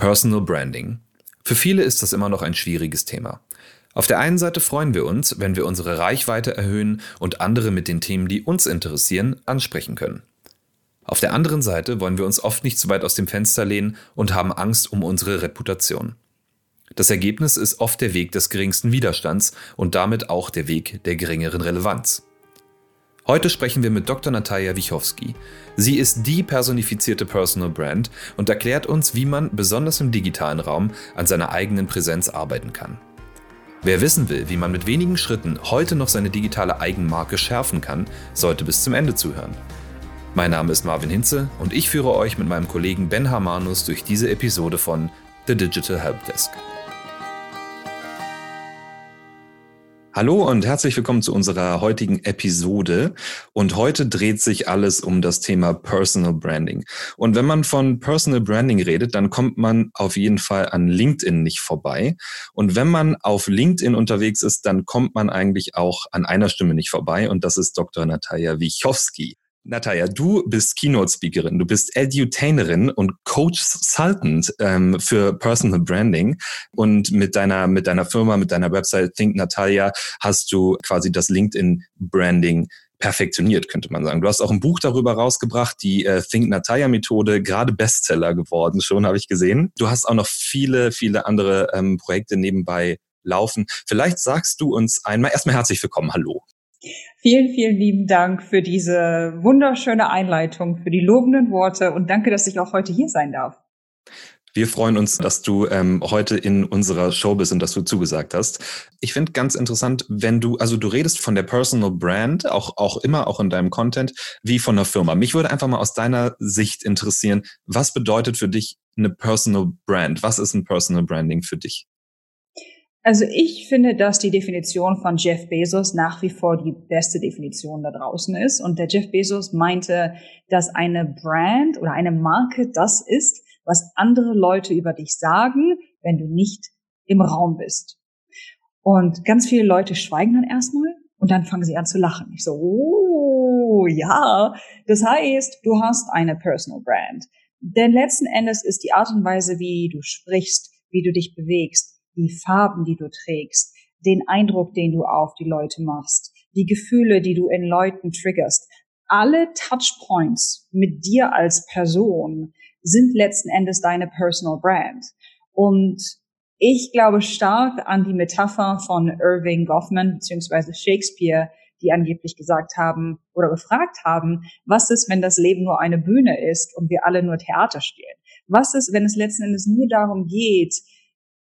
Personal Branding. Für viele ist das immer noch ein schwieriges Thema. Auf der einen Seite freuen wir uns, wenn wir unsere Reichweite erhöhen und andere mit den Themen, die uns interessieren, ansprechen können. Auf der anderen Seite wollen wir uns oft nicht zu weit aus dem Fenster lehnen und haben Angst um unsere Reputation. Das Ergebnis ist oft der Weg des geringsten Widerstands und damit auch der Weg der geringeren Relevanz. Heute sprechen wir mit Dr. Natalia Wichowski. Sie ist die personifizierte Personal Brand und erklärt uns, wie man besonders im digitalen Raum an seiner eigenen Präsenz arbeiten kann. Wer wissen will, wie man mit wenigen Schritten heute noch seine digitale Eigenmarke schärfen kann, sollte bis zum Ende zuhören. Mein Name ist Marvin Hinze und ich führe euch mit meinem Kollegen Ben Hamanus durch diese Episode von The Digital Helpdesk. Hallo und herzlich willkommen zu unserer heutigen Episode. Und heute dreht sich alles um das Thema Personal Branding. Und wenn man von Personal Branding redet, dann kommt man auf jeden Fall an LinkedIn nicht vorbei. Und wenn man auf LinkedIn unterwegs ist, dann kommt man eigentlich auch an einer Stimme nicht vorbei. Und das ist Dr. Natalia Wichowski. Natalia, du bist Keynote-Speakerin, du bist Edutainerin und Coach-Sultant ähm, für Personal Branding. Und mit deiner, mit deiner Firma, mit deiner Website Think Natalia hast du quasi das LinkedIn-Branding perfektioniert, könnte man sagen. Du hast auch ein Buch darüber rausgebracht, die äh, Think Natalia Methode, gerade Bestseller geworden, schon habe ich gesehen. Du hast auch noch viele, viele andere ähm, Projekte nebenbei laufen. Vielleicht sagst du uns einmal erstmal herzlich willkommen. Hallo. Vielen, vielen lieben Dank für diese wunderschöne Einleitung, für die lobenden Worte und danke, dass ich auch heute hier sein darf. Wir freuen uns, dass du ähm, heute in unserer Show bist und dass du zugesagt hast. Ich finde ganz interessant, wenn du, also du redest von der Personal Brand, auch, auch immer, auch in deinem Content, wie von einer Firma. Mich würde einfach mal aus deiner Sicht interessieren, was bedeutet für dich eine Personal Brand? Was ist ein Personal Branding für dich? Also ich finde, dass die Definition von Jeff Bezos nach wie vor die beste Definition da draußen ist. Und der Jeff Bezos meinte, dass eine Brand oder eine Marke das ist, was andere Leute über dich sagen, wenn du nicht im Raum bist. Und ganz viele Leute schweigen dann erstmal und dann fangen sie an zu lachen. Ich so, oh, ja. Das heißt, du hast eine Personal Brand. Denn letzten Endes ist die Art und Weise, wie du sprichst, wie du dich bewegst, die Farben, die du trägst, den Eindruck, den du auf die Leute machst, die Gefühle, die du in Leuten triggerst. Alle Touchpoints mit dir als Person sind letzten Endes deine Personal Brand. Und ich glaube stark an die Metapher von Irving Goffman bzw. Shakespeare, die angeblich gesagt haben oder gefragt haben, was ist, wenn das Leben nur eine Bühne ist und wir alle nur Theater spielen? Was ist, wenn es letzten Endes nur darum geht,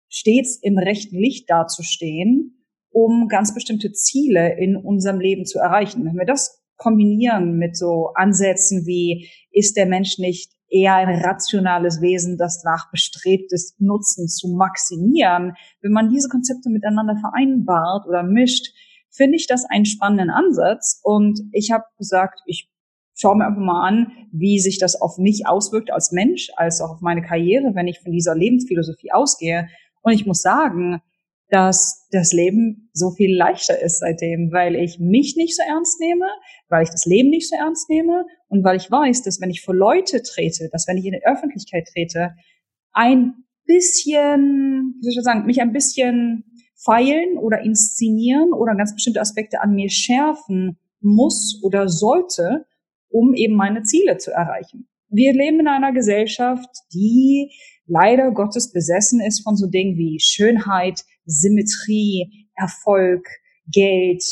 stets im rechten Licht dazustehen, um ganz bestimmte Ziele in unserem Leben zu erreichen. Wenn wir das kombinieren mit so Ansätzen wie, ist der Mensch nicht eher ein rationales Wesen, das nach bestrebt ist, Nutzen zu maximieren. Wenn man diese Konzepte miteinander vereinbart oder mischt, finde ich das einen spannenden Ansatz. Und ich habe gesagt, ich schaue mir einfach mal an, wie sich das auf mich auswirkt als Mensch, als auch auf meine Karriere, wenn ich von dieser Lebensphilosophie ausgehe. Und ich muss sagen, dass das Leben so viel leichter ist seitdem, weil ich mich nicht so ernst nehme, weil ich das Leben nicht so ernst nehme und weil ich weiß, dass wenn ich vor Leute trete, dass wenn ich in die Öffentlichkeit trete, ein bisschen, wie soll ich sagen, mich ein bisschen feilen oder inszenieren oder ganz bestimmte Aspekte an mir schärfen muss oder sollte, um eben meine Ziele zu erreichen. Wir leben in einer Gesellschaft, die leider Gottes besessen ist von so Dingen wie Schönheit, Symmetrie, Erfolg, Geld,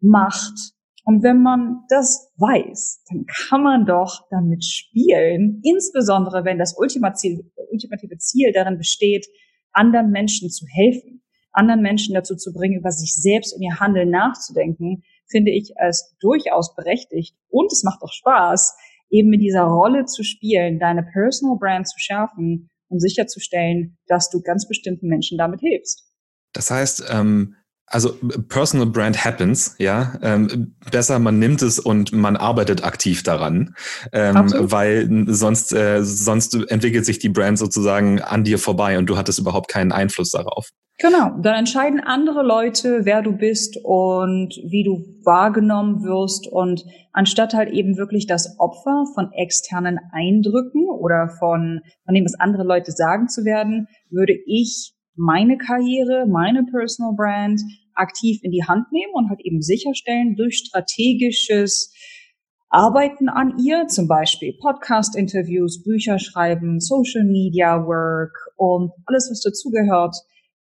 Macht. Und wenn man das weiß, dann kann man doch damit spielen, insbesondere wenn das ultimative Ziel darin besteht, anderen Menschen zu helfen, anderen Menschen dazu zu bringen, über sich selbst und ihr Handeln nachzudenken, finde ich es durchaus berechtigt. Und es macht auch Spaß, eben mit dieser Rolle zu spielen, deine Personal Brand zu schärfen und sicherzustellen, dass du ganz bestimmten Menschen damit hilfst. Das heißt, ähm, also Personal Brand happens, ja. Ähm, besser man nimmt es und man arbeitet aktiv daran, ähm, weil sonst äh, sonst entwickelt sich die Brand sozusagen an dir vorbei und du hattest überhaupt keinen Einfluss darauf. Genau, dann entscheiden andere Leute, wer du bist und wie du wahrgenommen wirst. Und anstatt halt eben wirklich das Opfer von externen Eindrücken oder von, von dem, was andere Leute sagen zu werden, würde ich meine Karriere, meine Personal Brand aktiv in die Hand nehmen und halt eben sicherstellen durch strategisches Arbeiten an ihr, zum Beispiel Podcast-Interviews, Bücher schreiben, Social Media Work und alles, was dazugehört,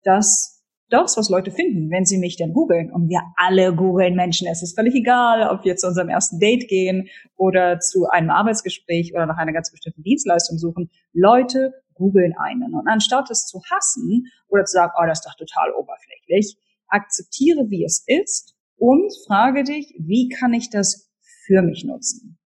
dass das, was Leute finden, wenn sie mich denn googeln. Und wir alle googeln Menschen. Es ist völlig egal, ob wir zu unserem ersten Date gehen oder zu einem Arbeitsgespräch oder nach einer ganz bestimmten Dienstleistung suchen. Leute googeln einen. Und anstatt es zu hassen oder zu sagen, oh, das ist doch total oberflächlich, akzeptiere, wie es ist und frage dich, wie kann ich das für mich nutzen?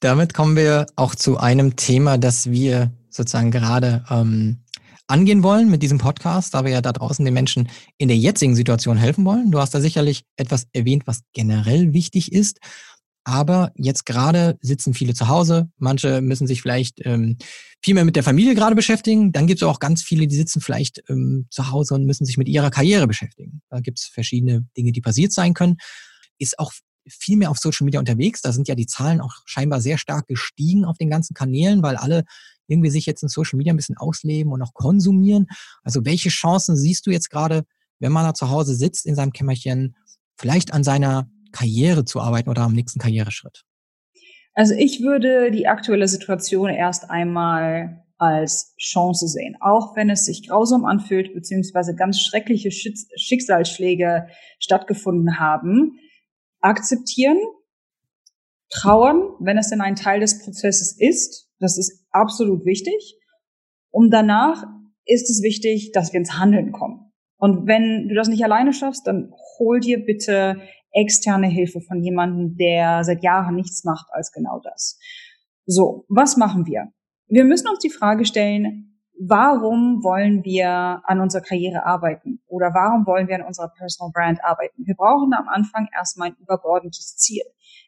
Damit kommen wir auch zu einem Thema, das wir sozusagen gerade ähm, angehen wollen mit diesem Podcast, da wir ja da draußen den Menschen in der jetzigen Situation helfen wollen. Du hast da sicherlich etwas erwähnt, was generell wichtig ist. Aber jetzt gerade sitzen viele zu Hause. Manche müssen sich vielleicht ähm, viel mehr mit der Familie gerade beschäftigen. Dann gibt es auch ganz viele, die sitzen vielleicht ähm, zu Hause und müssen sich mit ihrer Karriere beschäftigen. Da gibt es verschiedene Dinge, die passiert sein können. Ist auch viel mehr auf Social Media unterwegs. Da sind ja die Zahlen auch scheinbar sehr stark gestiegen auf den ganzen Kanälen, weil alle irgendwie sich jetzt in Social Media ein bisschen ausleben und auch konsumieren. Also welche Chancen siehst du jetzt gerade, wenn man da zu Hause sitzt in seinem Kämmerchen, vielleicht an seiner Karriere zu arbeiten oder am nächsten Karriereschritt? Also ich würde die aktuelle Situation erst einmal als Chance sehen, auch wenn es sich grausam anfühlt, beziehungsweise ganz schreckliche Schicksalsschläge stattgefunden haben. Akzeptieren, trauern, wenn es denn ein Teil des Prozesses ist. Das ist absolut wichtig. Und danach ist es wichtig, dass wir ins Handeln kommen. Und wenn du das nicht alleine schaffst, dann hol dir bitte externe Hilfe von jemandem, der seit Jahren nichts macht als genau das. So, was machen wir? Wir müssen uns die Frage stellen, warum wollen wir an unserer Karriere arbeiten oder warum wollen wir an unserer Personal Brand arbeiten? Wir brauchen am Anfang erstmal ein übergeordnetes Ziel.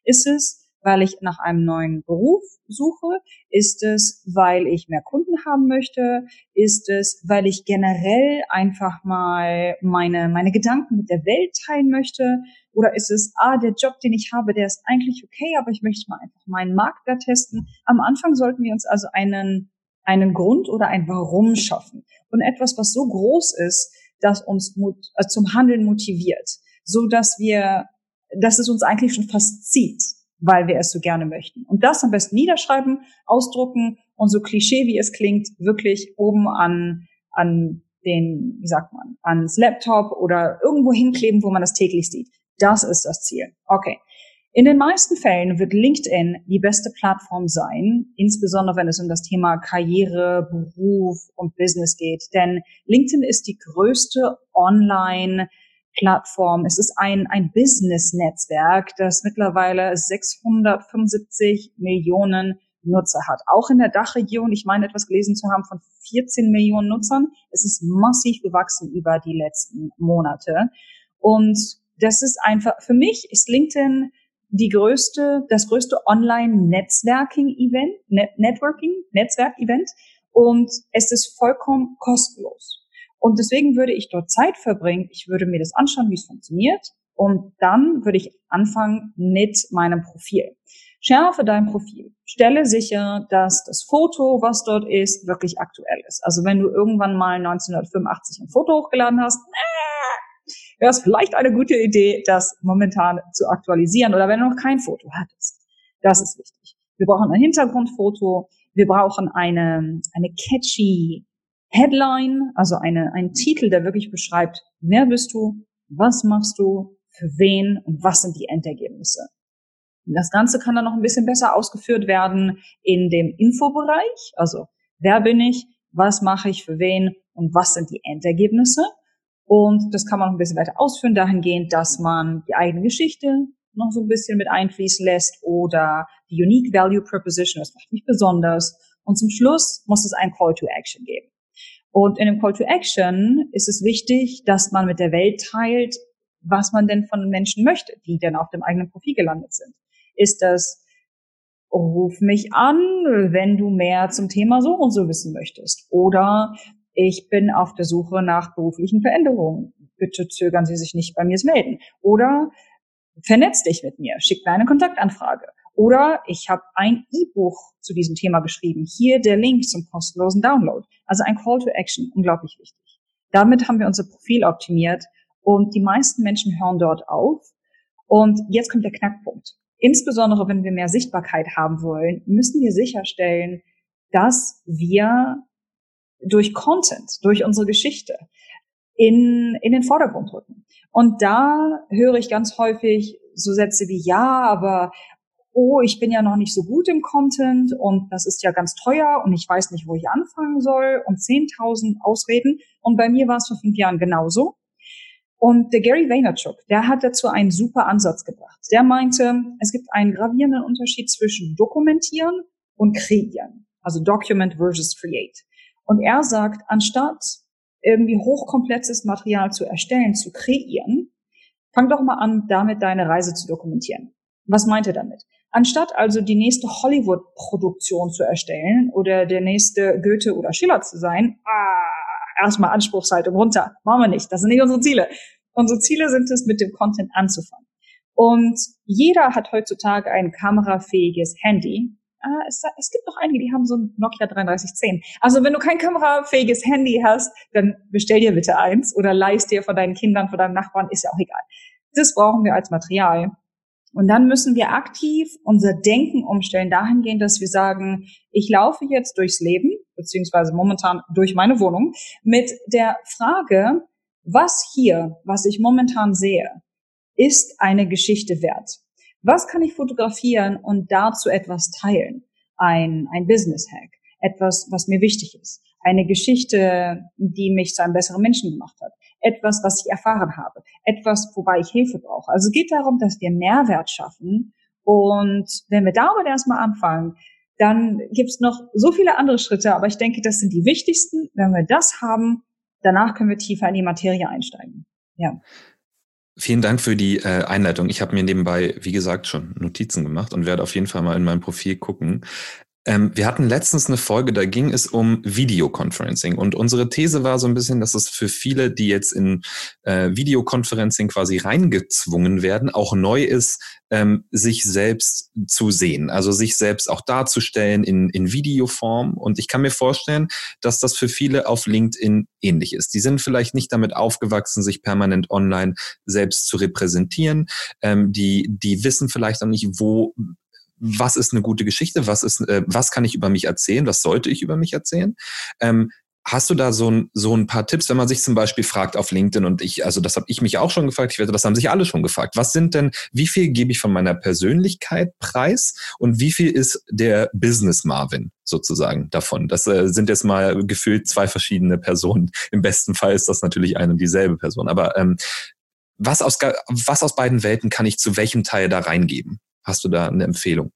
Ist es, weil ich nach einem neuen Beruf suche? Ist es, weil ich mehr Kunden haben möchte? Ist es, weil ich generell einfach mal meine, meine Gedanken mit der Welt teilen möchte? Oder ist es, ah, der Job, den ich habe, der ist eigentlich okay, aber ich möchte mal einfach meinen Markt da testen? Am Anfang sollten wir uns also einen, einen Grund oder ein Warum schaffen. Und etwas, was so groß ist, dass uns äh, zum Handeln motiviert, so dass wir, dass es uns eigentlich schon fast zieht weil wir es so gerne möchten. Und das am besten niederschreiben, ausdrucken und so Klischee wie es klingt, wirklich oben an, an den, wie sagt man, ans Laptop oder irgendwo hinkleben, wo man das täglich sieht. Das ist das Ziel. Okay. In den meisten Fällen wird LinkedIn die beste Plattform sein, insbesondere wenn es um das Thema Karriere, Beruf und Business geht. Denn LinkedIn ist die größte Online- Plattform. Es ist ein, ein Business-Netzwerk, das mittlerweile 675 Millionen Nutzer hat. Auch in der Dachregion, ich meine etwas gelesen zu haben von 14 Millionen Nutzern. Es ist massiv gewachsen über die letzten Monate. Und das ist einfach, für mich ist LinkedIn die größte, das größte Online-Netzwerking-Event, Net Networking, Netzwerk-Event. Und es ist vollkommen kostenlos. Und deswegen würde ich dort Zeit verbringen. Ich würde mir das anschauen, wie es funktioniert. Und dann würde ich anfangen mit meinem Profil. Schärfe dein Profil. Stelle sicher, dass das Foto, was dort ist, wirklich aktuell ist. Also wenn du irgendwann mal 1985 ein Foto hochgeladen hast, äh, wäre es vielleicht eine gute Idee, das momentan zu aktualisieren oder wenn du noch kein Foto hattest. Das ist wichtig. Wir brauchen ein Hintergrundfoto. Wir brauchen eine, eine catchy Headline, also eine, ein Titel, der wirklich beschreibt, wer bist du, was machst du, für wen und was sind die Endergebnisse. Das Ganze kann dann noch ein bisschen besser ausgeführt werden in dem Infobereich, also wer bin ich, was mache ich für wen und was sind die Endergebnisse. Und das kann man noch ein bisschen weiter ausführen, dahingehend, dass man die eigene Geschichte noch so ein bisschen mit einfließen lässt oder die Unique Value Proposition, das macht mich besonders. Und zum Schluss muss es ein Call to Action geben. Und in dem Call to Action ist es wichtig, dass man mit der Welt teilt, was man denn von Menschen möchte, die denn auf dem eigenen Profil gelandet sind. Ist das, ruf mich an, wenn du mehr zum Thema so und so wissen möchtest? Oder ich bin auf der Suche nach beruflichen Veränderungen. Bitte zögern Sie sich nicht bei mir zu melden. Oder vernetz dich mit mir, schick mir eine Kontaktanfrage. Oder ich habe ein E-Buch zu diesem Thema geschrieben. Hier der Link zum kostenlosen Download. Also ein Call to Action, unglaublich wichtig. Damit haben wir unser Profil optimiert und die meisten Menschen hören dort auf. Und jetzt kommt der Knackpunkt. Insbesondere wenn wir mehr Sichtbarkeit haben wollen, müssen wir sicherstellen, dass wir durch Content, durch unsere Geschichte in, in den Vordergrund rücken. Und da höre ich ganz häufig so Sätze wie, ja, aber oh, ich bin ja noch nicht so gut im Content und das ist ja ganz teuer und ich weiß nicht, wo ich anfangen soll und 10.000 Ausreden. Und bei mir war es vor fünf Jahren genauso. Und der Gary Vaynerchuk, der hat dazu einen super Ansatz gebracht. Der meinte, es gibt einen gravierenden Unterschied zwischen dokumentieren und kreieren. Also document versus create. Und er sagt, anstatt irgendwie hochkomplexes Material zu erstellen, zu kreieren, fang doch mal an, damit deine Reise zu dokumentieren. Was meint er damit? Anstatt also die nächste Hollywood-Produktion zu erstellen oder der nächste Goethe oder Schiller zu sein, ah, erstmal Anspruchshaltung runter. Machen wir nicht. Das sind nicht unsere Ziele. Unsere Ziele sind es, mit dem Content anzufangen. Und jeder hat heutzutage ein kamerafähiges Handy. Ah, es, es, gibt noch einige, die haben so ein Nokia 3310. Also wenn du kein kamerafähiges Handy hast, dann bestell dir bitte eins oder leist dir von deinen Kindern, von deinem Nachbarn, ist ja auch egal. Das brauchen wir als Material. Und dann müssen wir aktiv unser Denken umstellen dahingehend, dass wir sagen, ich laufe jetzt durchs Leben, beziehungsweise momentan durch meine Wohnung, mit der Frage, was hier, was ich momentan sehe, ist eine Geschichte wert. Was kann ich fotografieren und dazu etwas teilen? Ein, ein Business Hack, etwas, was mir wichtig ist, eine Geschichte, die mich zu einem besseren Menschen gemacht hat, etwas, was ich erfahren habe, etwas, wobei ich Hilfe brauche. Also es geht darum, dass wir Mehrwert schaffen. Und wenn wir damit erstmal anfangen, dann gibt's noch so viele andere Schritte, aber ich denke, das sind die wichtigsten. Wenn wir das haben, danach können wir tiefer in die Materie einsteigen. Ja. Vielen Dank für die äh, Einleitung. Ich habe mir nebenbei, wie gesagt, schon Notizen gemacht und werde auf jeden Fall mal in mein Profil gucken. Ähm, wir hatten letztens eine Folge, da ging es um Videoconferencing und unsere These war so ein bisschen, dass es für viele, die jetzt in äh, Videoconferencing quasi reingezwungen werden, auch neu ist, ähm, sich selbst zu sehen, also sich selbst auch darzustellen in, in Videoform. Und ich kann mir vorstellen, dass das für viele auf LinkedIn ähnlich ist. Die sind vielleicht nicht damit aufgewachsen, sich permanent online selbst zu repräsentieren. Ähm, die, die wissen vielleicht auch nicht, wo was ist eine gute Geschichte, was ist, äh, was kann ich über mich erzählen, was sollte ich über mich erzählen. Ähm, Hast du da so ein, so ein paar Tipps, wenn man sich zum Beispiel fragt auf LinkedIn und ich, also das habe ich mich auch schon gefragt, ich wette, das haben sich alle schon gefragt. Was sind denn, wie viel gebe ich von meiner Persönlichkeit preis und wie viel ist der Business Marvin sozusagen davon? Das äh, sind jetzt mal gefühlt zwei verschiedene Personen. Im besten Fall ist das natürlich eine und dieselbe Person. Aber ähm, was, aus, was aus beiden Welten kann ich zu welchem Teil da reingeben? Hast du da eine Empfehlung?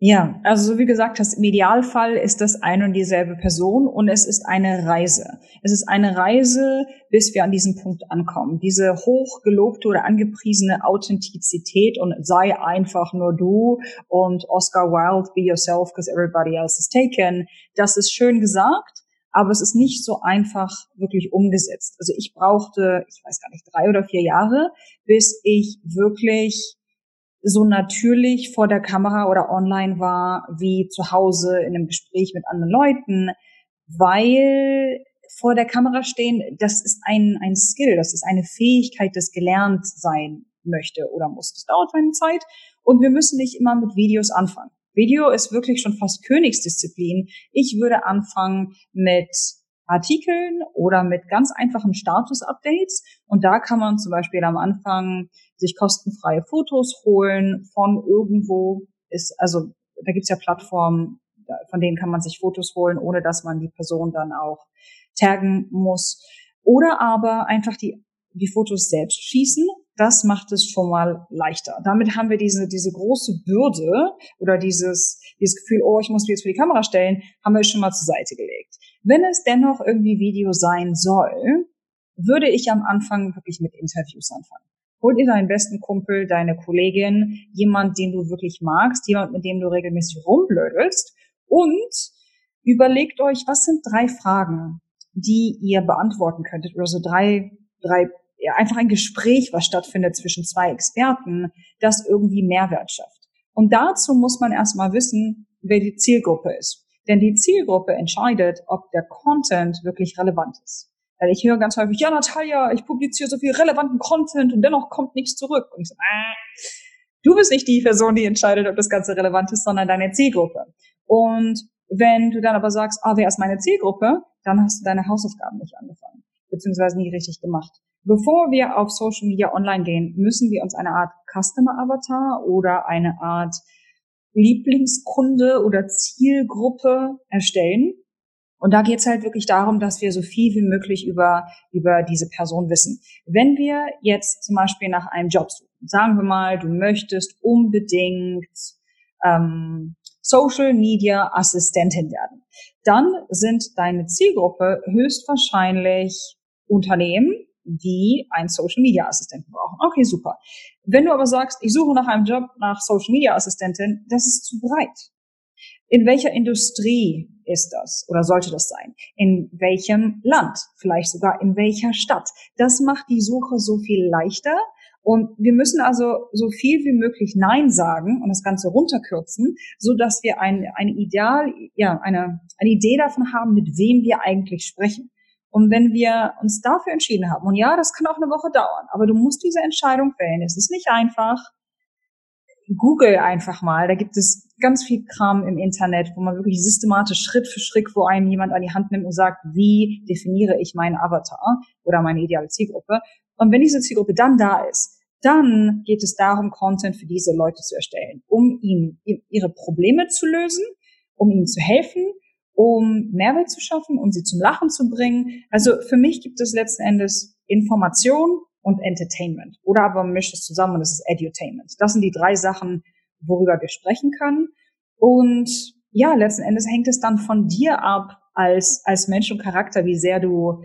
Ja, also so wie gesagt hast, im Idealfall ist das eine und dieselbe Person und es ist eine Reise. Es ist eine Reise, bis wir an diesem Punkt ankommen. Diese hochgelobte oder angepriesene Authentizität und sei einfach nur du und Oscar Wilde, be yourself because everybody else is taken. Das ist schön gesagt, aber es ist nicht so einfach wirklich umgesetzt. Also ich brauchte, ich weiß gar nicht, drei oder vier Jahre, bis ich wirklich so natürlich vor der Kamera oder online war wie zu Hause in einem Gespräch mit anderen Leuten, weil vor der Kamera stehen, das ist ein, ein Skill, das ist eine Fähigkeit, das gelernt sein möchte oder muss. Das dauert eine Zeit und wir müssen nicht immer mit Videos anfangen. Video ist wirklich schon fast Königsdisziplin. Ich würde anfangen mit Artikeln oder mit ganz einfachen Status-Updates. Und da kann man zum Beispiel am Anfang sich kostenfreie Fotos holen von irgendwo. Ist, also da gibt's ja Plattformen, von denen kann man sich Fotos holen, ohne dass man die Person dann auch taggen muss. Oder aber einfach die, die Fotos selbst schießen. Das macht es schon mal leichter. Damit haben wir diese, diese große Bürde oder dieses, dieses Gefühl, oh, ich muss mich jetzt für die Kamera stellen, haben wir schon mal zur Seite gelegt. Wenn es dennoch irgendwie Video sein soll, würde ich am Anfang wirklich mit Interviews anfangen. Hol dir deinen besten Kumpel, deine Kollegin, jemand, den du wirklich magst, jemand, mit dem du regelmäßig rumblödelst und Überlegt euch, was sind drei Fragen, die ihr beantworten könntet oder so drei, drei, einfach ein Gespräch, was stattfindet zwischen zwei Experten, das irgendwie Mehrwert schafft. Und dazu muss man erstmal wissen, wer die Zielgruppe ist. Denn die Zielgruppe entscheidet, ob der Content wirklich relevant ist. Weil ich höre ganz häufig, ja, Natalia, ich publiziere so viel relevanten Content und dennoch kommt nichts zurück. Und ich so, äh, du bist nicht die Person, die entscheidet, ob das Ganze relevant ist, sondern deine Zielgruppe. Und wenn du dann aber sagst, ah, wer ist meine Zielgruppe, dann hast du deine Hausaufgaben nicht angefangen, beziehungsweise nie richtig gemacht. Bevor wir auf Social Media online gehen, müssen wir uns eine Art Customer Avatar oder eine Art Lieblingskunde oder Zielgruppe erstellen. Und da geht's halt wirklich darum, dass wir so viel wie möglich über, über diese Person wissen. Wenn wir jetzt zum Beispiel nach einem Job suchen, sagen wir mal, du möchtest unbedingt ähm, Social Media Assistentin werden, dann sind deine Zielgruppe höchstwahrscheinlich Unternehmen, die einen Social Media Assistenten brauchen. Okay, super. Wenn du aber sagst, ich suche nach einem Job nach Social Media Assistentin, das ist zu breit. In welcher Industrie ist das oder sollte das sein? In welchem Land? Vielleicht sogar in welcher Stadt? Das macht die Suche so viel leichter. Und wir müssen also so viel wie möglich Nein sagen und das Ganze runterkürzen, so dass wir ein, ein Ideal, ja, eine, eine Idee davon haben, mit wem wir eigentlich sprechen. Und wenn wir uns dafür entschieden haben, und ja, das kann auch eine Woche dauern, aber du musst diese Entscheidung fällen. Es ist nicht einfach. Google einfach mal. Da gibt es ganz viel Kram im Internet, wo man wirklich systematisch Schritt für Schritt, wo einem jemand an die Hand nimmt und sagt, wie definiere ich meinen Avatar oder meine ideale Zielgruppe. Und wenn diese Zielgruppe dann da ist, dann geht es darum, Content für diese Leute zu erstellen, um ihnen ihre Probleme zu lösen, um ihnen zu helfen um Mehrwert zu schaffen, um sie zum Lachen zu bringen. Also für mich gibt es letzten Endes Information und Entertainment. Oder aber man mischt es zusammen und es ist Edutainment. Das sind die drei Sachen, worüber wir sprechen können. Und ja, letzten Endes hängt es dann von dir ab als, als Mensch und Charakter, wie sehr du,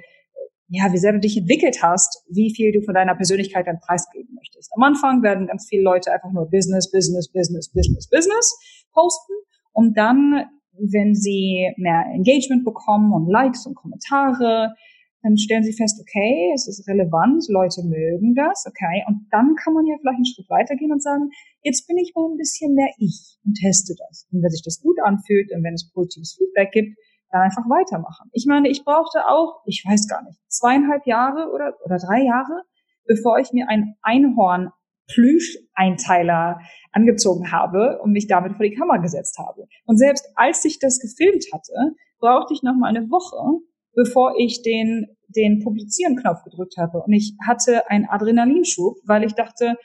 ja, wie sehr du dich entwickelt hast, wie viel du von deiner Persönlichkeit dann preisgeben möchtest. Am Anfang werden ganz viele Leute einfach nur Business, Business, Business, Business, Business posten. Und dann wenn sie mehr Engagement bekommen und Likes und Kommentare, dann stellen sie fest, okay, es ist relevant, Leute mögen das, okay, und dann kann man ja vielleicht einen Schritt weitergehen und sagen, jetzt bin ich mal ein bisschen mehr ich und teste das. Und wenn sich das gut anfühlt und wenn es positives Feedback gibt, dann einfach weitermachen. Ich meine, ich brauchte auch, ich weiß gar nicht, zweieinhalb Jahre oder, oder drei Jahre, bevor ich mir ein Einhorn Plüscheinteiler angezogen habe und mich damit vor die Kamera gesetzt habe. Und selbst als ich das gefilmt hatte, brauchte ich noch mal eine Woche, bevor ich den, den Publizieren-Knopf gedrückt habe. Und ich hatte einen Adrenalinschub, weil ich dachte,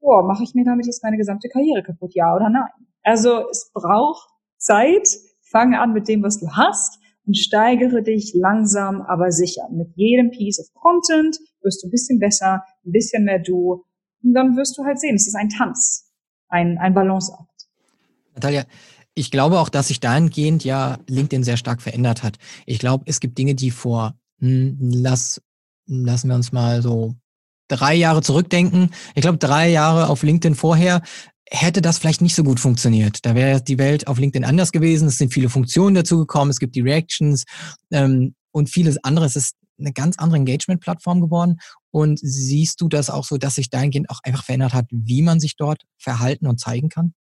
boah, mache ich mir damit jetzt meine gesamte Karriere kaputt, ja oder nein? Also es braucht Zeit, fange an mit dem, was du hast und steigere dich langsam, aber sicher. Mit jedem Piece of Content wirst du ein bisschen besser, ein bisschen mehr du und dann wirst du halt sehen, es ist ein Tanz, ein, ein Balanceakt. Natalia, ich glaube auch, dass sich dahingehend ja LinkedIn sehr stark verändert hat. Ich glaube, es gibt Dinge, die vor, hm, lass, lassen wir uns mal so drei Jahre zurückdenken. Ich glaube, drei Jahre auf LinkedIn vorher hätte das vielleicht nicht so gut funktioniert. Da wäre die Welt auf LinkedIn anders gewesen. Es sind viele Funktionen dazugekommen. Es gibt die Reactions ähm, und vieles anderes. Es ist eine ganz andere Engagement-Plattform geworden. Und siehst du das auch so, dass sich dahingehend auch einfach verändert hat, wie man sich dort verhalten und zeigen kann?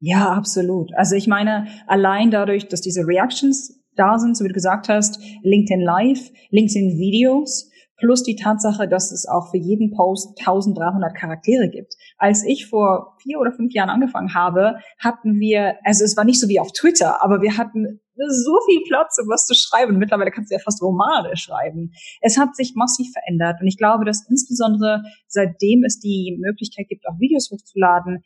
Ja, absolut. Also ich meine, allein dadurch, dass diese Reactions da sind, so wie du gesagt hast, LinkedIn Live, LinkedIn Videos, plus die Tatsache, dass es auch für jeden Post 1300 Charaktere gibt. Als ich vor vier oder fünf Jahren angefangen habe, hatten wir, also es war nicht so wie auf Twitter, aber wir hatten so viel Platz, um was zu schreiben. Mittlerweile kannst du ja fast Romane schreiben. Es hat sich massiv verändert und ich glaube, dass insbesondere seitdem es die Möglichkeit gibt, auch Videos hochzuladen,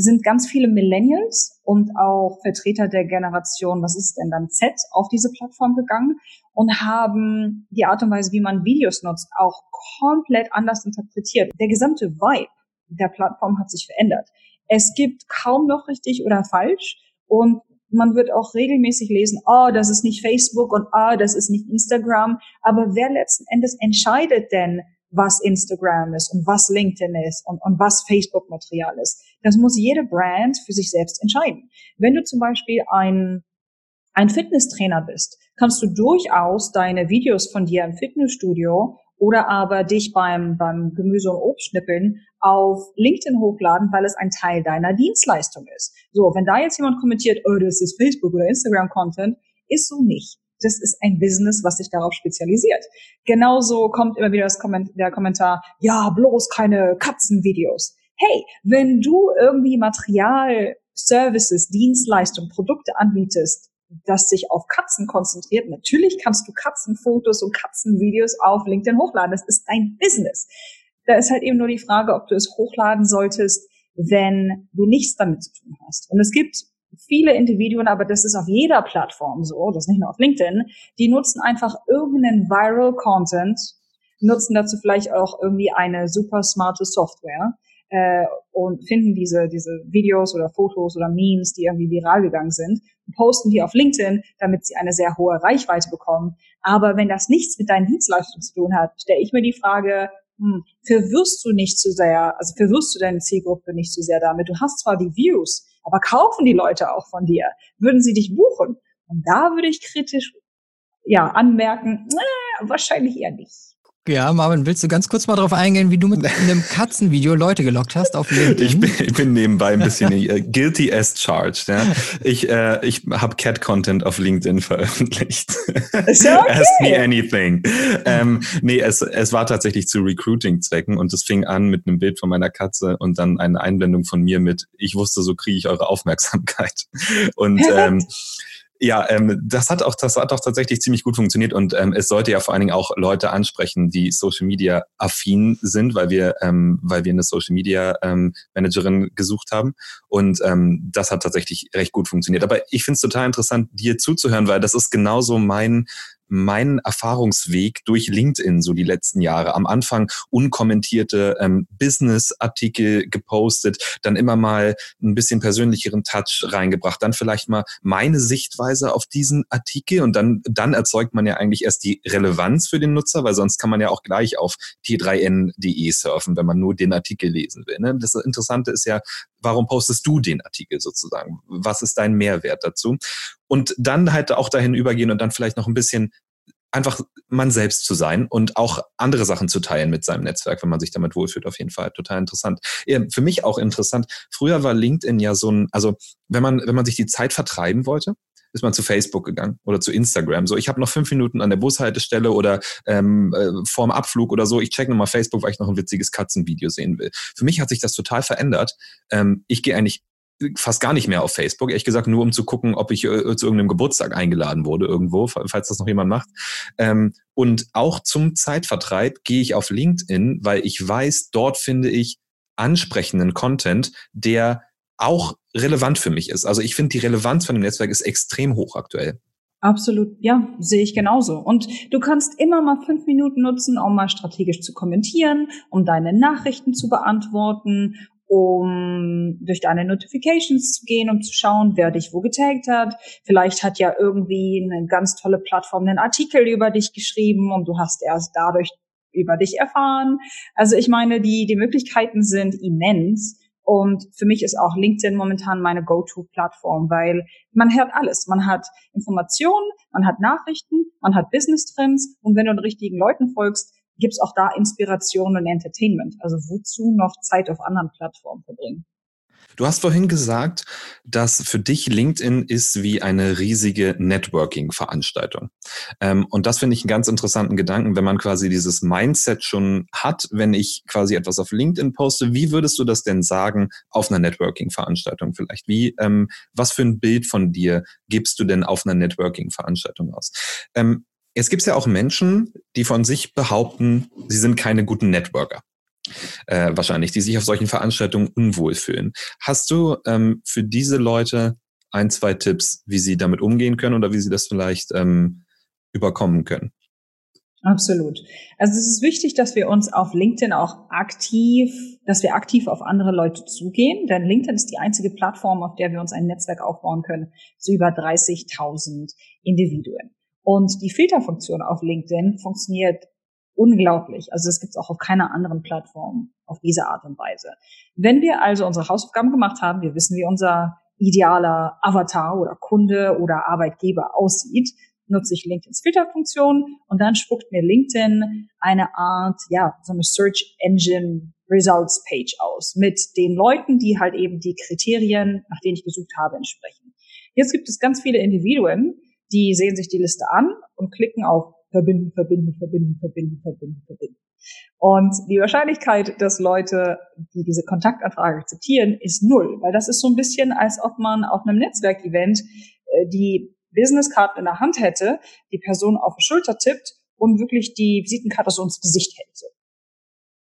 sind ganz viele Millennials und auch Vertreter der Generation, was ist denn dann Z, auf diese Plattform gegangen und haben die Art und Weise, wie man Videos nutzt, auch komplett anders interpretiert. Der gesamte Vibe der Plattform hat sich verändert. Es gibt kaum noch richtig oder falsch und man wird auch regelmäßig lesen, oh, das ist nicht Facebook und oh, das ist nicht Instagram. Aber wer letzten Endes entscheidet denn, was Instagram ist und was LinkedIn ist und, und was Facebook-Material ist? Das muss jede Brand für sich selbst entscheiden. Wenn du zum Beispiel ein ein Fitnesstrainer bist, kannst du durchaus deine Videos von dir im Fitnessstudio oder aber dich beim, beim Gemüse- und Obstschnippeln auf LinkedIn hochladen, weil es ein Teil deiner Dienstleistung ist. So, wenn da jetzt jemand kommentiert, oh, das ist Facebook oder Instagram-Content, ist so nicht. Das ist ein Business, was sich darauf spezialisiert. Genauso kommt immer wieder das Komment der Kommentar, ja, bloß keine Katzenvideos. Hey, wenn du irgendwie Material, Services, Dienstleistungen, Produkte anbietest, das sich auf Katzen konzentriert. Natürlich kannst du Katzenfotos und Katzenvideos auf LinkedIn hochladen. Das ist dein Business. Da ist halt eben nur die Frage, ob du es hochladen solltest, wenn du nichts damit zu tun hast. Und es gibt viele Individuen, aber das ist auf jeder Plattform so, das ist nicht nur auf LinkedIn, die nutzen einfach irgendeinen Viral Content, nutzen dazu vielleicht auch irgendwie eine super smarte Software äh, und finden diese, diese Videos oder Fotos oder Memes, die irgendwie viral gegangen sind, und posten die auf LinkedIn, damit sie eine sehr hohe Reichweite bekommen. Aber wenn das nichts mit deinen Dienstleistungen zu tun hat, stelle ich mir die Frage, hm, verwirrst du nicht zu sehr, also verwirrst du deine Zielgruppe nicht zu sehr damit. Du hast zwar die Views, aber kaufen die Leute auch von dir? Würden sie dich buchen? Und da würde ich kritisch ja anmerken, äh, wahrscheinlich eher nicht. Ja, Marvin, willst du ganz kurz mal darauf eingehen, wie du mit einem Katzenvideo Leute gelockt hast auf LinkedIn? Ich bin, ich bin nebenbei ein bisschen äh, guilty as charged. Ja. Ich, äh, ich habe Cat-Content auf LinkedIn veröffentlicht. Ist ja okay. Ask me anything. Ähm, nee, es, es war tatsächlich zu Recruiting-Zwecken und es fing an mit einem Bild von meiner Katze und dann eine Einblendung von mir mit, ich wusste, so kriege ich eure Aufmerksamkeit. Und ähm, ja, ähm, das hat auch, das hat auch tatsächlich ziemlich gut funktioniert und ähm, es sollte ja vor allen Dingen auch Leute ansprechen, die Social Media affin sind, weil wir, ähm, weil wir eine Social Media ähm, Managerin gesucht haben und ähm, das hat tatsächlich recht gut funktioniert. Aber ich finde es total interessant, dir zuzuhören, weil das ist genauso mein meinen Erfahrungsweg durch LinkedIn so die letzten Jahre. Am Anfang unkommentierte ähm, Business-Artikel gepostet, dann immer mal ein bisschen persönlicheren Touch reingebracht, dann vielleicht mal meine Sichtweise auf diesen Artikel und dann, dann erzeugt man ja eigentlich erst die Relevanz für den Nutzer, weil sonst kann man ja auch gleich auf t3n.de surfen, wenn man nur den Artikel lesen will. Ne? Das Interessante ist ja, warum postest du den Artikel sozusagen? Was ist dein Mehrwert dazu? Und dann halt auch dahin übergehen und dann vielleicht noch ein bisschen einfach man selbst zu sein und auch andere Sachen zu teilen mit seinem Netzwerk, wenn man sich damit wohlfühlt, auf jeden Fall. Total interessant. Für mich auch interessant. Früher war LinkedIn ja so ein, also wenn man, wenn man sich die Zeit vertreiben wollte, ist man zu Facebook gegangen oder zu Instagram. So, ich habe noch fünf Minuten an der Bushaltestelle oder ähm, äh, vorm Abflug oder so. Ich check nochmal Facebook, weil ich noch ein witziges Katzenvideo sehen will. Für mich hat sich das total verändert. Ähm, ich gehe eigentlich fast gar nicht mehr auf Facebook, ehrlich gesagt nur um zu gucken, ob ich äh, zu irgendeinem Geburtstag eingeladen wurde irgendwo, falls das noch jemand macht. Ähm, und auch zum Zeitvertreib gehe ich auf LinkedIn, weil ich weiß, dort finde ich ansprechenden Content, der auch relevant für mich ist. Also ich finde, die Relevanz von dem Netzwerk ist extrem hoch aktuell. Absolut, ja, sehe ich genauso. Und du kannst immer mal fünf Minuten nutzen, um mal strategisch zu kommentieren, um deine Nachrichten zu beantworten, um durch deine Notifications zu gehen, um zu schauen, wer dich wo getaggt hat. Vielleicht hat ja irgendwie eine ganz tolle Plattform einen Artikel über dich geschrieben und du hast erst dadurch über dich erfahren. Also ich meine, die, die Möglichkeiten sind immens. Und für mich ist auch LinkedIn momentan meine Go-To-Plattform, weil man hört alles. Man hat Informationen, man hat Nachrichten, man hat Business-Trends und wenn du den richtigen Leuten folgst, gibt es auch da Inspiration und Entertainment. Also wozu noch Zeit auf anderen Plattformen verbringen? Du hast vorhin gesagt, dass für dich LinkedIn ist wie eine riesige Networking-Veranstaltung. Ähm, und das finde ich einen ganz interessanten Gedanken, wenn man quasi dieses Mindset schon hat, wenn ich quasi etwas auf LinkedIn poste. Wie würdest du das denn sagen auf einer Networking-Veranstaltung vielleicht? Wie, ähm, was für ein Bild von dir gibst du denn auf einer Networking-Veranstaltung aus? Ähm, es gibt ja auch Menschen, die von sich behaupten, sie sind keine guten Networker. Äh, wahrscheinlich, die sich auf solchen Veranstaltungen unwohl fühlen. Hast du ähm, für diese Leute ein, zwei Tipps, wie sie damit umgehen können oder wie sie das vielleicht ähm, überkommen können? Absolut. Also es ist wichtig, dass wir uns auf LinkedIn auch aktiv, dass wir aktiv auf andere Leute zugehen, denn LinkedIn ist die einzige Plattform, auf der wir uns ein Netzwerk aufbauen können, zu über 30.000 Individuen. Und die Filterfunktion auf LinkedIn funktioniert unglaublich. Also es gibt es auch auf keiner anderen Plattform auf diese Art und Weise. Wenn wir also unsere Hausaufgaben gemacht haben, wir wissen, wie unser idealer Avatar oder Kunde oder Arbeitgeber aussieht, nutze ich LinkedIn's Filterfunktion und dann spuckt mir LinkedIn eine Art, ja, so eine Search Engine Results Page aus mit den Leuten, die halt eben die Kriterien, nach denen ich gesucht habe, entsprechen. Jetzt gibt es ganz viele Individuen, die sehen sich die Liste an und klicken auf verbinden, verbinden, verbinden, verbinden, verbinden, verbinden. Und die Wahrscheinlichkeit, dass Leute, die diese Kontaktanfrage akzeptieren, ist null, weil das ist so ein bisschen, als ob man auf einem Netzwerkevent äh, die Businesskarten in der Hand hätte, die Person auf die Schulter tippt und wirklich die Visitenkarte so ins Gesicht hält.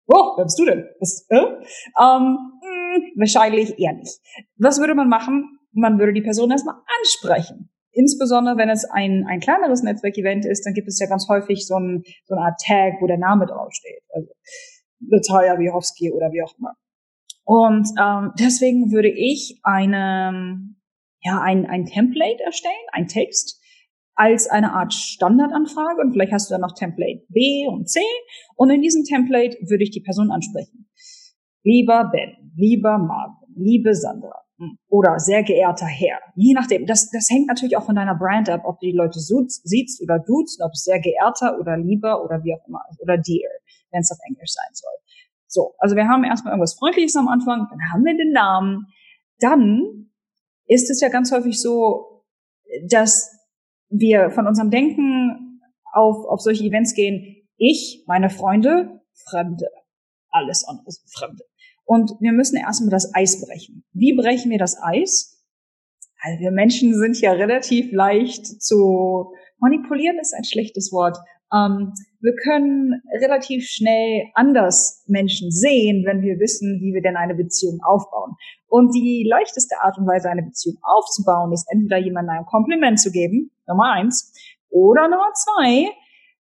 Oh, wer bist du denn? Was, äh? ähm, mh, hm, wahrscheinlich eher nicht. Was würde man machen? Man würde die Person erstmal ansprechen. Insbesondere wenn es ein, ein kleineres Netzwerkevent ist, dann gibt es ja ganz häufig so, ein, so eine Art Tag, wo der Name draufsteht. Also Natalia Wiechowski oder wie auch immer. Und ähm, deswegen würde ich eine, ja, ein, ein Template erstellen, ein Text, als eine Art Standardanfrage und vielleicht hast du dann noch Template B und C und in diesem Template würde ich die Person ansprechen. Lieber Ben, lieber Marvin, liebe Sandra, oder sehr geehrter Herr. Je nachdem. Das, das hängt natürlich auch von deiner Brand ab, ob du die Leute siehst oder duzt, ob es sehr geehrter oder lieber oder wie auch immer Oder dear, wenn es auf Englisch sein soll. So, also wir haben erstmal irgendwas Freundliches am Anfang, dann haben wir den Namen. Dann ist es ja ganz häufig so, dass wir von unserem Denken auf, auf solche Events gehen. Ich, meine Freunde, Fremde. Alles andere sind Fremde. Und wir müssen erstmal das Eis brechen. Wie brechen wir das Eis? Also wir Menschen sind ja relativ leicht zu manipulieren, ist ein schlechtes Wort. Ähm, wir können relativ schnell anders Menschen sehen, wenn wir wissen, wie wir denn eine Beziehung aufbauen. Und die leichteste Art und Weise, eine Beziehung aufzubauen, ist entweder jemandem ein Kompliment zu geben, Nummer eins, oder Nummer zwei,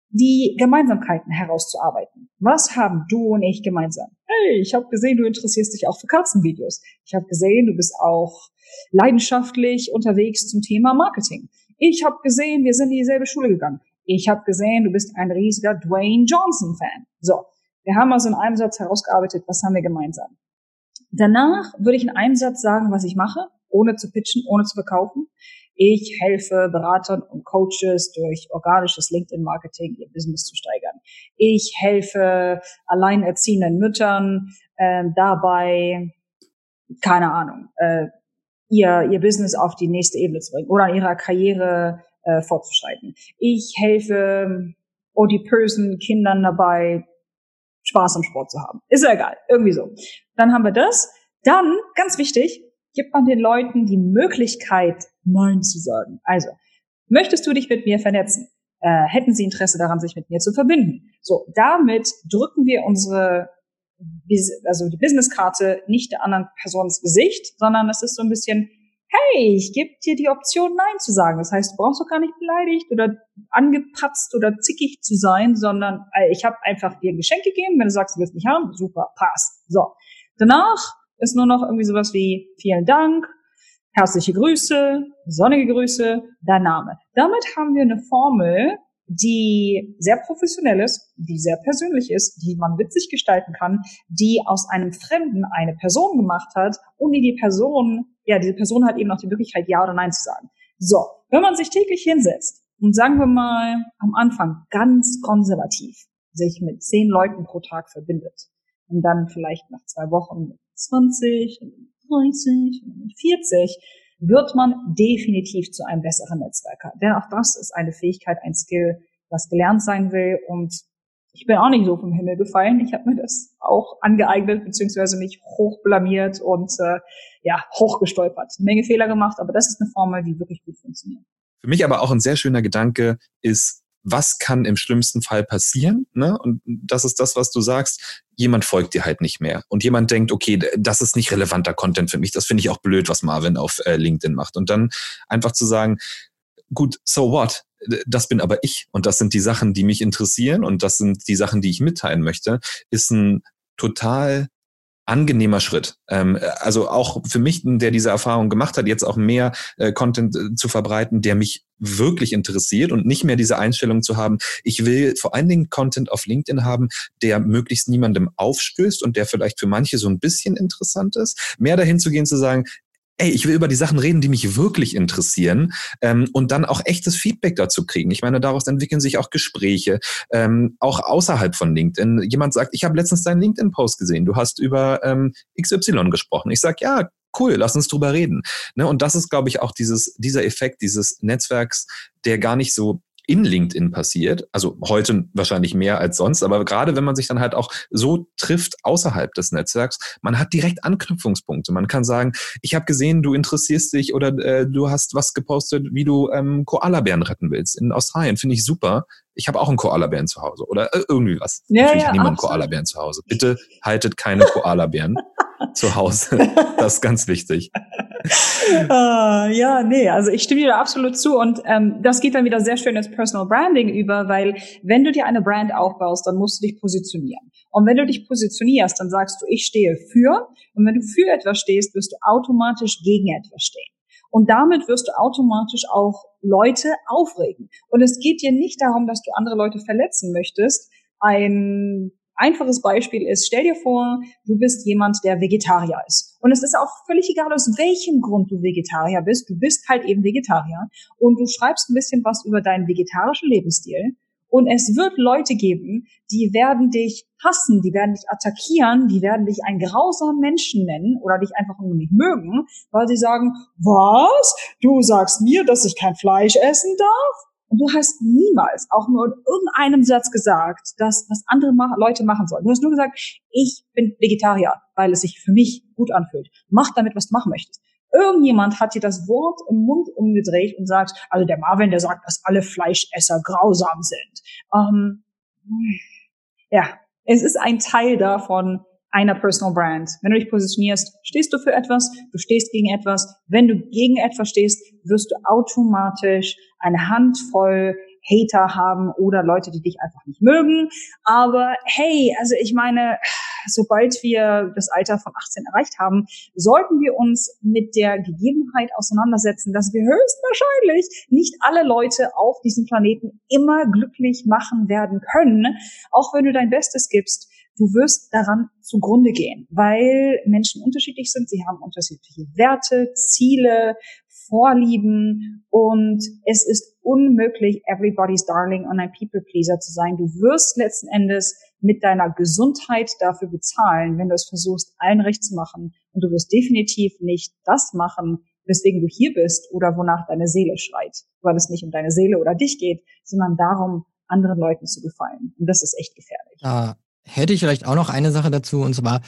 die Gemeinsamkeiten herauszuarbeiten. Was haben du und ich gemeinsam? Hey, ich habe gesehen, du interessierst dich auch für Katzenvideos. Ich habe gesehen, du bist auch leidenschaftlich unterwegs zum Thema Marketing. Ich habe gesehen, wir sind in dieselbe Schule gegangen. Ich habe gesehen, du bist ein riesiger Dwayne Johnson-Fan. So, wir haben also in einem Satz herausgearbeitet, was haben wir gemeinsam. Danach würde ich in einem Satz sagen, was ich mache, ohne zu pitchen, ohne zu verkaufen. Ich helfe Beratern und Coaches durch organisches LinkedIn-Marketing ihr Business zu steigern. Ich helfe alleinerziehenden Müttern äh, dabei, keine Ahnung, äh, ihr, ihr Business auf die nächste Ebene zu bringen oder ihrer Karriere äh, fortzuschreiten. Ich helfe OD-Person Kindern dabei, Spaß am Sport zu haben. Ist ja egal, irgendwie so. Dann haben wir das. Dann, ganz wichtig, gibt man den Leuten die Möglichkeit, Nein zu sagen. Also, möchtest du dich mit mir vernetzen? Äh, hätten sie Interesse daran, sich mit mir zu verbinden? So, damit drücken wir unsere, also die Businesskarte nicht der anderen Person ins Gesicht, sondern es ist so ein bisschen, hey, ich gebe dir die Option, Nein zu sagen. Das heißt, du brauchst doch gar nicht beleidigt oder angepatzt oder zickig zu sein, sondern äh, ich habe einfach dir ein Geschenk gegeben. Wenn du sagst, du willst mich haben, super, passt. So. Danach ist nur noch irgendwie sowas wie vielen Dank, herzliche Grüße, sonnige Grüße, dein Name. Damit haben wir eine Formel, die sehr professionell ist, die sehr persönlich ist, die man witzig gestalten kann, die aus einem Fremden eine Person gemacht hat und die die Person, ja, diese Person hat eben noch die Möglichkeit, Ja oder Nein zu sagen. So, wenn man sich täglich hinsetzt und sagen wir mal am Anfang ganz konservativ sich mit zehn Leuten pro Tag verbindet und dann vielleicht nach zwei Wochen 20, 30, 40, wird man definitiv zu einem besseren Netzwerker. Denn auch das ist eine Fähigkeit, ein Skill, was gelernt sein will. Und ich bin auch nicht so vom Himmel gefallen. Ich habe mir das auch angeeignet, beziehungsweise mich hochblamiert und äh, ja, hochgestolpert. Eine Menge Fehler gemacht, aber das ist eine Formel, die wirklich gut funktioniert. Für mich aber auch ein sehr schöner Gedanke ist, was kann im schlimmsten Fall passieren? Ne? Und das ist das, was du sagst. Jemand folgt dir halt nicht mehr. Und jemand denkt, okay, das ist nicht relevanter Content für mich. Das finde ich auch blöd, was Marvin auf äh, LinkedIn macht. Und dann einfach zu sagen, gut, so what? Das bin aber ich. Und das sind die Sachen, die mich interessieren. Und das sind die Sachen, die ich mitteilen möchte, ist ein total angenehmer Schritt. Ähm, also auch für mich, der diese Erfahrung gemacht hat, jetzt auch mehr äh, Content äh, zu verbreiten, der mich wirklich interessiert und nicht mehr diese Einstellung zu haben, ich will vor allen Dingen Content auf LinkedIn haben, der möglichst niemandem aufstößt und der vielleicht für manche so ein bisschen interessant ist. Mehr dahin zu gehen, zu sagen, ey, ich will über die Sachen reden, die mich wirklich interessieren ähm, und dann auch echtes Feedback dazu kriegen. Ich meine, daraus entwickeln sich auch Gespräche, ähm, auch außerhalb von LinkedIn. Jemand sagt, ich habe letztens deinen LinkedIn-Post gesehen, du hast über ähm, XY gesprochen. Ich sag, ja, cool, lass uns drüber reden. Ne? Und das ist, glaube ich, auch dieses, dieser Effekt dieses Netzwerks, der gar nicht so in LinkedIn passiert, also heute wahrscheinlich mehr als sonst, aber gerade wenn man sich dann halt auch so trifft außerhalb des Netzwerks, man hat direkt Anknüpfungspunkte. Man kann sagen, ich habe gesehen, du interessierst dich oder äh, du hast was gepostet, wie du ähm, Koalabären retten willst in Australien. Finde ich super. Ich habe auch einen Koalabären zu Hause oder äh, irgendwie was. Ja, Natürlich ja, hat niemand Koalabären zu Hause. Bitte haltet keine Koalabären zu Hause. Das ist ganz wichtig. uh, ja, nee, also ich stimme dir da absolut zu und ähm, das geht dann wieder sehr schön ins Personal Branding über, weil wenn du dir eine Brand aufbaust, dann musst du dich positionieren. Und wenn du dich positionierst, dann sagst du, ich stehe für und wenn du für etwas stehst, wirst du automatisch gegen etwas stehen. Und damit wirst du automatisch auch Leute aufregen. Und es geht dir nicht darum, dass du andere Leute verletzen möchtest. Ein einfaches Beispiel ist, stell dir vor, du bist jemand, der Vegetarier ist. Und es ist auch völlig egal, aus welchem Grund du Vegetarier bist. Du bist halt eben Vegetarier. Und du schreibst ein bisschen was über deinen vegetarischen Lebensstil. Und es wird Leute geben, die werden dich hassen, die werden dich attackieren, die werden dich einen grausamen Menschen nennen oder dich einfach nur nicht mögen, weil sie sagen, was? Du sagst mir, dass ich kein Fleisch essen darf? Und du hast niemals auch nur in irgendeinem Satz gesagt, dass was andere Leute machen sollen. Du hast nur gesagt, ich bin Vegetarier, weil es sich für mich gut anfühlt. Mach damit, was du machen möchtest. Irgendjemand hat dir das Wort im Mund umgedreht und sagt, also der Marvin, der sagt, dass alle Fleischesser grausam sind. Ähm, ja, es ist ein Teil davon, einer Personal Brand. Wenn du dich positionierst, stehst du für etwas, du stehst gegen etwas. Wenn du gegen etwas stehst, wirst du automatisch eine Handvoll Hater haben oder Leute, die dich einfach nicht mögen. Aber hey, also ich meine, sobald wir das Alter von 18 erreicht haben, sollten wir uns mit der Gegebenheit auseinandersetzen, dass wir höchstwahrscheinlich nicht alle Leute auf diesem Planeten immer glücklich machen werden können, auch wenn du dein Bestes gibst du wirst daran zugrunde gehen, weil Menschen unterschiedlich sind, sie haben unterschiedliche Werte, Ziele, Vorlieben und es ist unmöglich, everybody's darling und ein People Pleaser zu sein. Du wirst letzten Endes mit deiner Gesundheit dafür bezahlen, wenn du es versuchst, allen recht zu machen. Und du wirst definitiv nicht das machen, weswegen du hier bist oder wonach deine Seele schreit, weil es nicht um deine Seele oder dich geht, sondern darum, anderen Leuten zu gefallen. Und das ist echt gefährlich. Ja, hätte ich vielleicht auch noch eine Sache dazu, und zwar,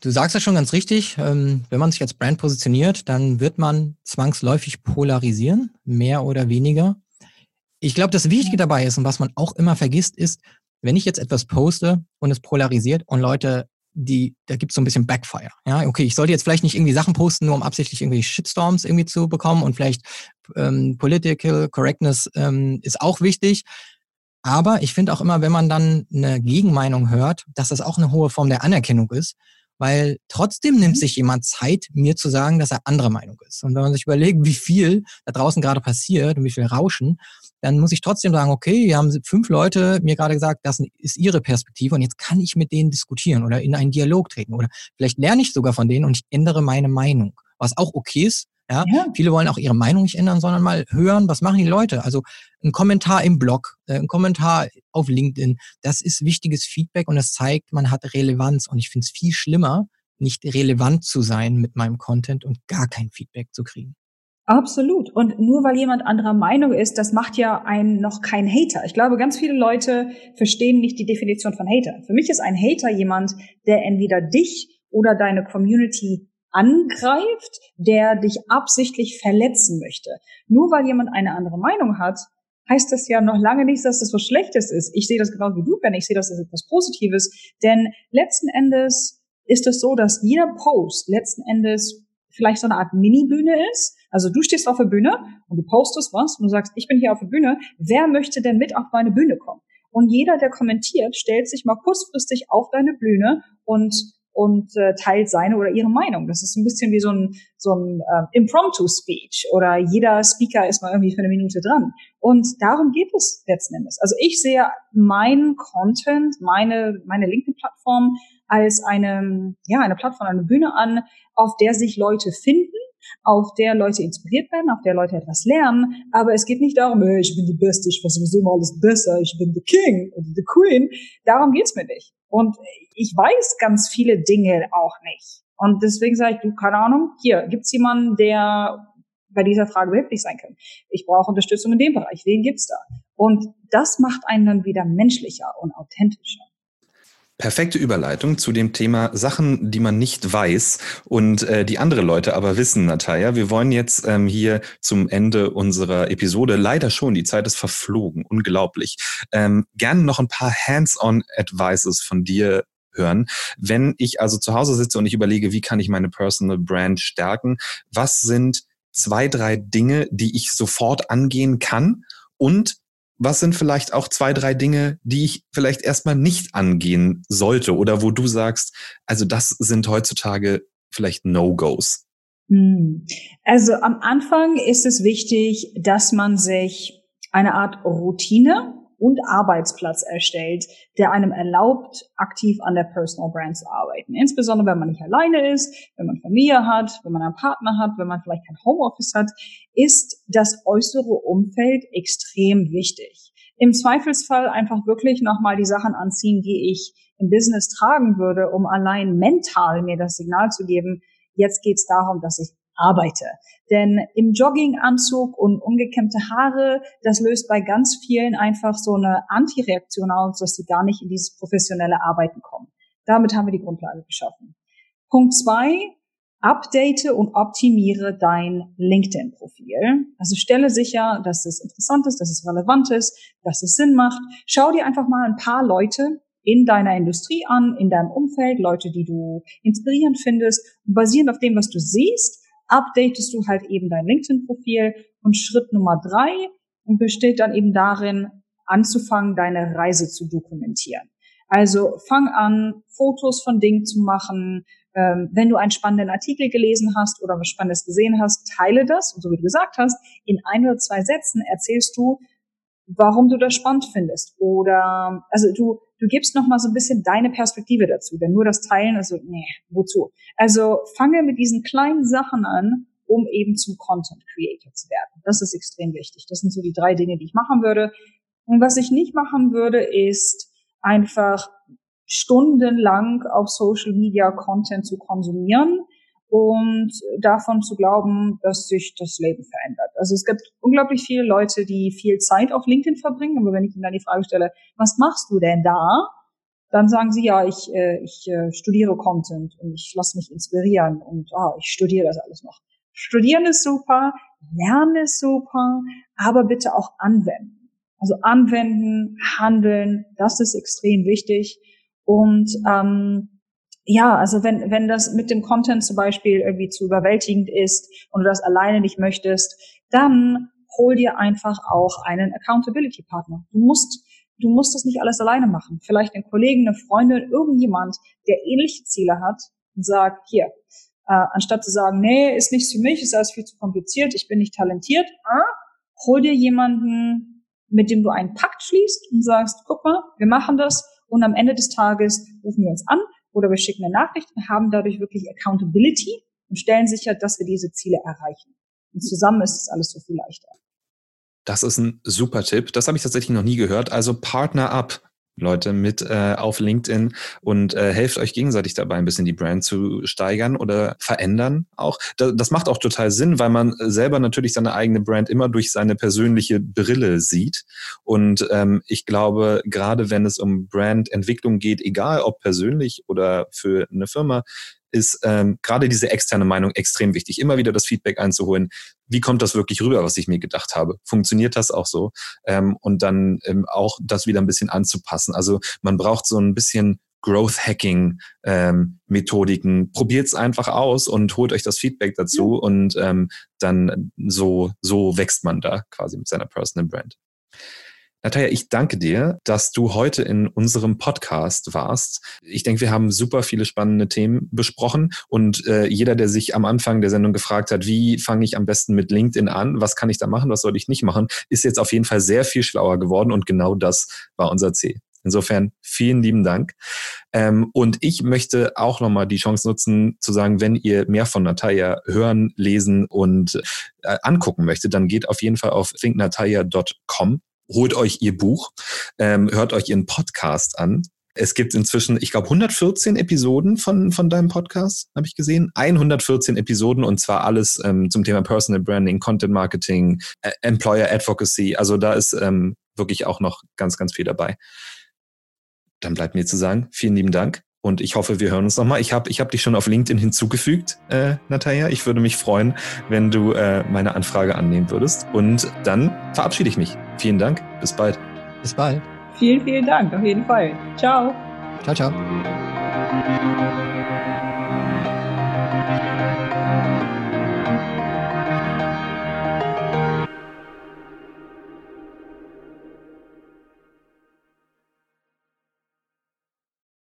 du sagst ja schon ganz richtig, ähm, wenn man sich als Brand positioniert, dann wird man zwangsläufig polarisieren, mehr oder weniger. Ich glaube, das Wichtige dabei ist und was man auch immer vergisst, ist, wenn ich jetzt etwas poste und es polarisiert und Leute, die, da gibt es so ein bisschen Backfire. Ja, okay, ich sollte jetzt vielleicht nicht irgendwie Sachen posten, nur um absichtlich irgendwie Shitstorms irgendwie zu bekommen und vielleicht ähm, Political Correctness ähm, ist auch wichtig. Aber ich finde auch immer, wenn man dann eine Gegenmeinung hört, dass das auch eine hohe Form der Anerkennung ist, weil trotzdem nimmt mhm. sich jemand Zeit, mir zu sagen, dass er andere Meinung ist. Und wenn man sich überlegt, wie viel da draußen gerade passiert und wie viel Rauschen, dann muss ich trotzdem sagen, okay, hier haben fünf Leute mir gerade gesagt, das ist ihre Perspektive und jetzt kann ich mit denen diskutieren oder in einen Dialog treten oder vielleicht lerne ich sogar von denen und ich ändere meine Meinung, was auch okay ist, ja? ja? Viele wollen auch ihre Meinung nicht ändern, sondern mal hören, was machen die Leute. Also ein Kommentar im Blog, äh, ein Kommentar auf LinkedIn, das ist wichtiges Feedback und das zeigt, man hat Relevanz. Und ich finde es viel schlimmer, nicht relevant zu sein mit meinem Content und gar kein Feedback zu kriegen. Absolut. Und nur weil jemand anderer Meinung ist, das macht ja einen noch kein Hater. Ich glaube, ganz viele Leute verstehen nicht die Definition von Hater. Für mich ist ein Hater jemand, der entweder dich oder deine Community angreift, der dich absichtlich verletzen möchte. Nur weil jemand eine andere Meinung hat, heißt das ja noch lange nicht, dass das was Schlechtes ist. Ich sehe das genau wie du, Ben. Ich sehe das als etwas Positives. Denn letzten Endes ist es so, dass jeder Post letzten Endes vielleicht so eine Art Mini-Bühne ist. Also du stehst auf der Bühne und du postest was und du sagst, ich bin hier auf der Bühne. Wer möchte denn mit auf meine Bühne kommen? Und jeder, der kommentiert, stellt sich mal kurzfristig auf deine Bühne und und äh, teilt seine oder ihre Meinung. Das ist ein bisschen wie so ein, so ein äh, Impromptu-Speech oder jeder Speaker ist mal irgendwie für eine Minute dran. Und darum geht es letzten Endes. Also ich sehe meinen Content, meine, meine LinkedIn-Plattform als eine, ja, eine Plattform, eine Bühne an, auf der sich Leute finden auf der Leute inspiriert werden, auf der Leute etwas lernen. Aber es geht nicht darum, hey, ich bin die Beste, ich weiß sowieso immer alles besser, ich bin the King oder the Queen. Darum geht's mir nicht. Und ich weiß ganz viele Dinge auch nicht. Und deswegen sage ich, du, keine Ahnung, hier, gibt's jemanden, der bei dieser Frage behilflich sein kann? Ich brauche Unterstützung in dem Bereich. Wen gibt's da? Und das macht einen dann wieder menschlicher und authentischer. Perfekte Überleitung zu dem Thema Sachen, die man nicht weiß und äh, die andere Leute aber wissen, Natalia. Wir wollen jetzt ähm, hier zum Ende unserer Episode, leider schon, die Zeit ist verflogen, unglaublich, ähm, gerne noch ein paar Hands-on-Advices von dir hören. Wenn ich also zu Hause sitze und ich überlege, wie kann ich meine Personal Brand stärken, was sind zwei, drei Dinge, die ich sofort angehen kann und was sind vielleicht auch zwei, drei Dinge, die ich vielleicht erstmal nicht angehen sollte oder wo du sagst, also das sind heutzutage vielleicht No-Gos? Hm. Also am Anfang ist es wichtig, dass man sich eine Art Routine und Arbeitsplatz erstellt, der einem erlaubt, aktiv an der Personal Brand zu arbeiten. Insbesondere, wenn man nicht alleine ist, wenn man Familie hat, wenn man einen Partner hat, wenn man vielleicht kein Homeoffice hat, ist das äußere Umfeld extrem wichtig. Im Zweifelsfall einfach wirklich nochmal die Sachen anziehen, die ich im Business tragen würde, um allein mental mir das Signal zu geben, jetzt geht es darum, dass ich arbeite. Denn im Jogginganzug und ungekämmte Haare, das löst bei ganz vielen einfach so eine Antireaktion aus, dass sie gar nicht in dieses professionelle Arbeiten kommen. Damit haben wir die Grundlage geschaffen. Punkt zwei, update und optimiere dein LinkedIn-Profil. Also stelle sicher, dass es interessant ist, dass es relevant ist, dass es Sinn macht. Schau dir einfach mal ein paar Leute in deiner Industrie an, in deinem Umfeld, Leute, die du inspirierend findest. Basierend auf dem, was du siehst, updatest du halt eben dein LinkedIn-Profil und Schritt Nummer drei besteht dann eben darin, anzufangen, deine Reise zu dokumentieren. Also fang an, Fotos von Dingen zu machen. Ähm, wenn du einen spannenden Artikel gelesen hast oder was Spannendes gesehen hast, teile das. Und so wie du gesagt hast, in ein oder zwei Sätzen erzählst du, warum du das spannend findest. Oder also du du gibst noch mal so ein bisschen deine Perspektive dazu, denn nur das Teilen, also nee, wozu? Also fange mit diesen kleinen Sachen an, um eben zum Content Creator zu werden. Das ist extrem wichtig. Das sind so die drei Dinge, die ich machen würde. Und was ich nicht machen würde, ist einfach stundenlang auf Social Media Content zu konsumieren und davon zu glauben, dass sich das Leben verändert. Also es gibt unglaublich viele Leute, die viel Zeit auf LinkedIn verbringen, aber wenn ich ihnen dann die Frage stelle, was machst du denn da? Dann sagen sie, ja, ich, äh, ich äh, studiere Content und ich lasse mich inspirieren und ah, ich studiere das alles noch. Studieren ist super, lernen ist super, aber bitte auch anwenden. Also anwenden, handeln, das ist extrem wichtig. Und ähm, ja, also wenn, wenn das mit dem Content zum Beispiel irgendwie zu überwältigend ist und du das alleine nicht möchtest, dann hol dir einfach auch einen Accountability Partner. Du musst, du musst das nicht alles alleine machen. Vielleicht einen Kollegen, eine Freundin, irgendjemand, der ähnliche Ziele hat und sagt, hier, äh, anstatt zu sagen, nee, ist nichts für mich, ist alles viel zu kompliziert, ich bin nicht talentiert, äh, hol dir jemanden, mit dem du einen Pakt schließt und sagst, guck mal, wir machen das und am Ende des Tages rufen wir uns an, oder wir schicken eine Nachricht und haben dadurch wirklich Accountability und stellen sicher, dass wir diese Ziele erreichen. Und zusammen ist es alles so viel leichter. Das ist ein super Tipp. Das habe ich tatsächlich noch nie gehört. Also Partner up. Leute mit äh, auf LinkedIn und äh, helft euch gegenseitig dabei, ein bisschen die Brand zu steigern oder verändern auch. Da, das macht auch total Sinn, weil man selber natürlich seine eigene Brand immer durch seine persönliche Brille sieht. Und ähm, ich glaube, gerade wenn es um Brandentwicklung geht, egal ob persönlich oder für eine Firma, ist ähm, gerade diese externe Meinung extrem wichtig. Immer wieder das Feedback einzuholen. Wie kommt das wirklich rüber, was ich mir gedacht habe? Funktioniert das auch so? Ähm, und dann ähm, auch das wieder ein bisschen anzupassen. Also man braucht so ein bisschen Growth Hacking ähm, Methodiken. Probiert's einfach aus und holt euch das Feedback dazu und ähm, dann so so wächst man da quasi mit seiner Personal Brand. Natalia, ich danke dir, dass du heute in unserem Podcast warst. Ich denke, wir haben super viele spannende Themen besprochen und äh, jeder, der sich am Anfang der Sendung gefragt hat, wie fange ich am besten mit LinkedIn an, was kann ich da machen, was soll ich nicht machen, ist jetzt auf jeden Fall sehr viel schlauer geworden und genau das war unser Ziel. Insofern vielen lieben Dank. Ähm, und ich möchte auch nochmal die Chance nutzen, zu sagen, wenn ihr mehr von Natalia hören, lesen und äh, angucken möchtet, dann geht auf jeden Fall auf thinknatalia.com holt euch ihr Buch, ähm, hört euch ihren Podcast an. Es gibt inzwischen, ich glaube, 114 Episoden von, von deinem Podcast, habe ich gesehen. 114 Episoden und zwar alles ähm, zum Thema Personal Branding, Content Marketing, äh, Employer Advocacy. Also da ist ähm, wirklich auch noch ganz, ganz viel dabei. Dann bleibt mir zu sagen, vielen lieben Dank. Und ich hoffe, wir hören uns nochmal. Ich habe ich hab dich schon auf LinkedIn hinzugefügt, äh, Natalia. Ich würde mich freuen, wenn du äh, meine Anfrage annehmen würdest. Und dann verabschiede ich mich. Vielen Dank. Bis bald. Bis bald. Vielen, vielen Dank. Auf jeden Fall. Ciao. Ciao, ciao.